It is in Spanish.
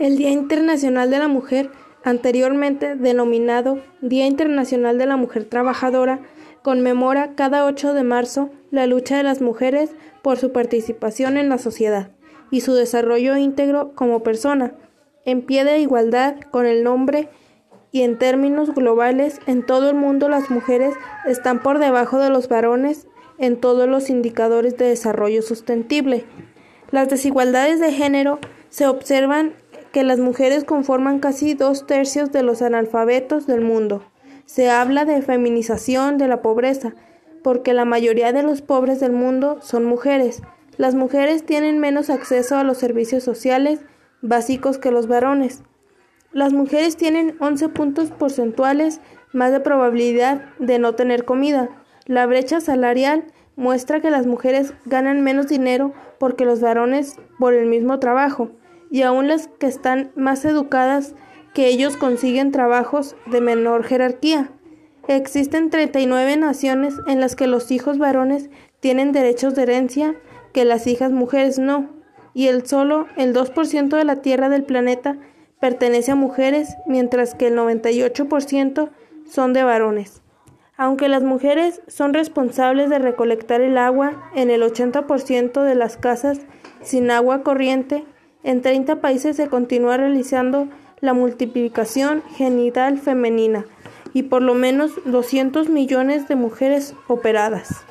El Día Internacional de la Mujer, anteriormente denominado Día Internacional de la Mujer Trabajadora, conmemora cada 8 de marzo la lucha de las mujeres por su participación en la sociedad y su desarrollo íntegro como persona, en pie de igualdad con el nombre y en términos globales en todo el mundo las mujeres están por debajo de los varones en todos los indicadores de desarrollo sostenible. Las desigualdades de género se observan que las mujeres conforman casi dos tercios de los analfabetos del mundo. Se habla de feminización de la pobreza, porque la mayoría de los pobres del mundo son mujeres. Las mujeres tienen menos acceso a los servicios sociales básicos que los varones. Las mujeres tienen 11 puntos porcentuales más de probabilidad de no tener comida. La brecha salarial muestra que las mujeres ganan menos dinero porque los varones por el mismo trabajo y aún las que están más educadas que ellos consiguen trabajos de menor jerarquía. Existen 39 naciones en las que los hijos varones tienen derechos de herencia que las hijas mujeres no, y el solo el 2% de la tierra del planeta pertenece a mujeres, mientras que el 98% son de varones. Aunque las mujeres son responsables de recolectar el agua en el 80% de las casas sin agua corriente, en 30 países se continúa realizando la multiplicación genital femenina y por lo menos 200 millones de mujeres operadas.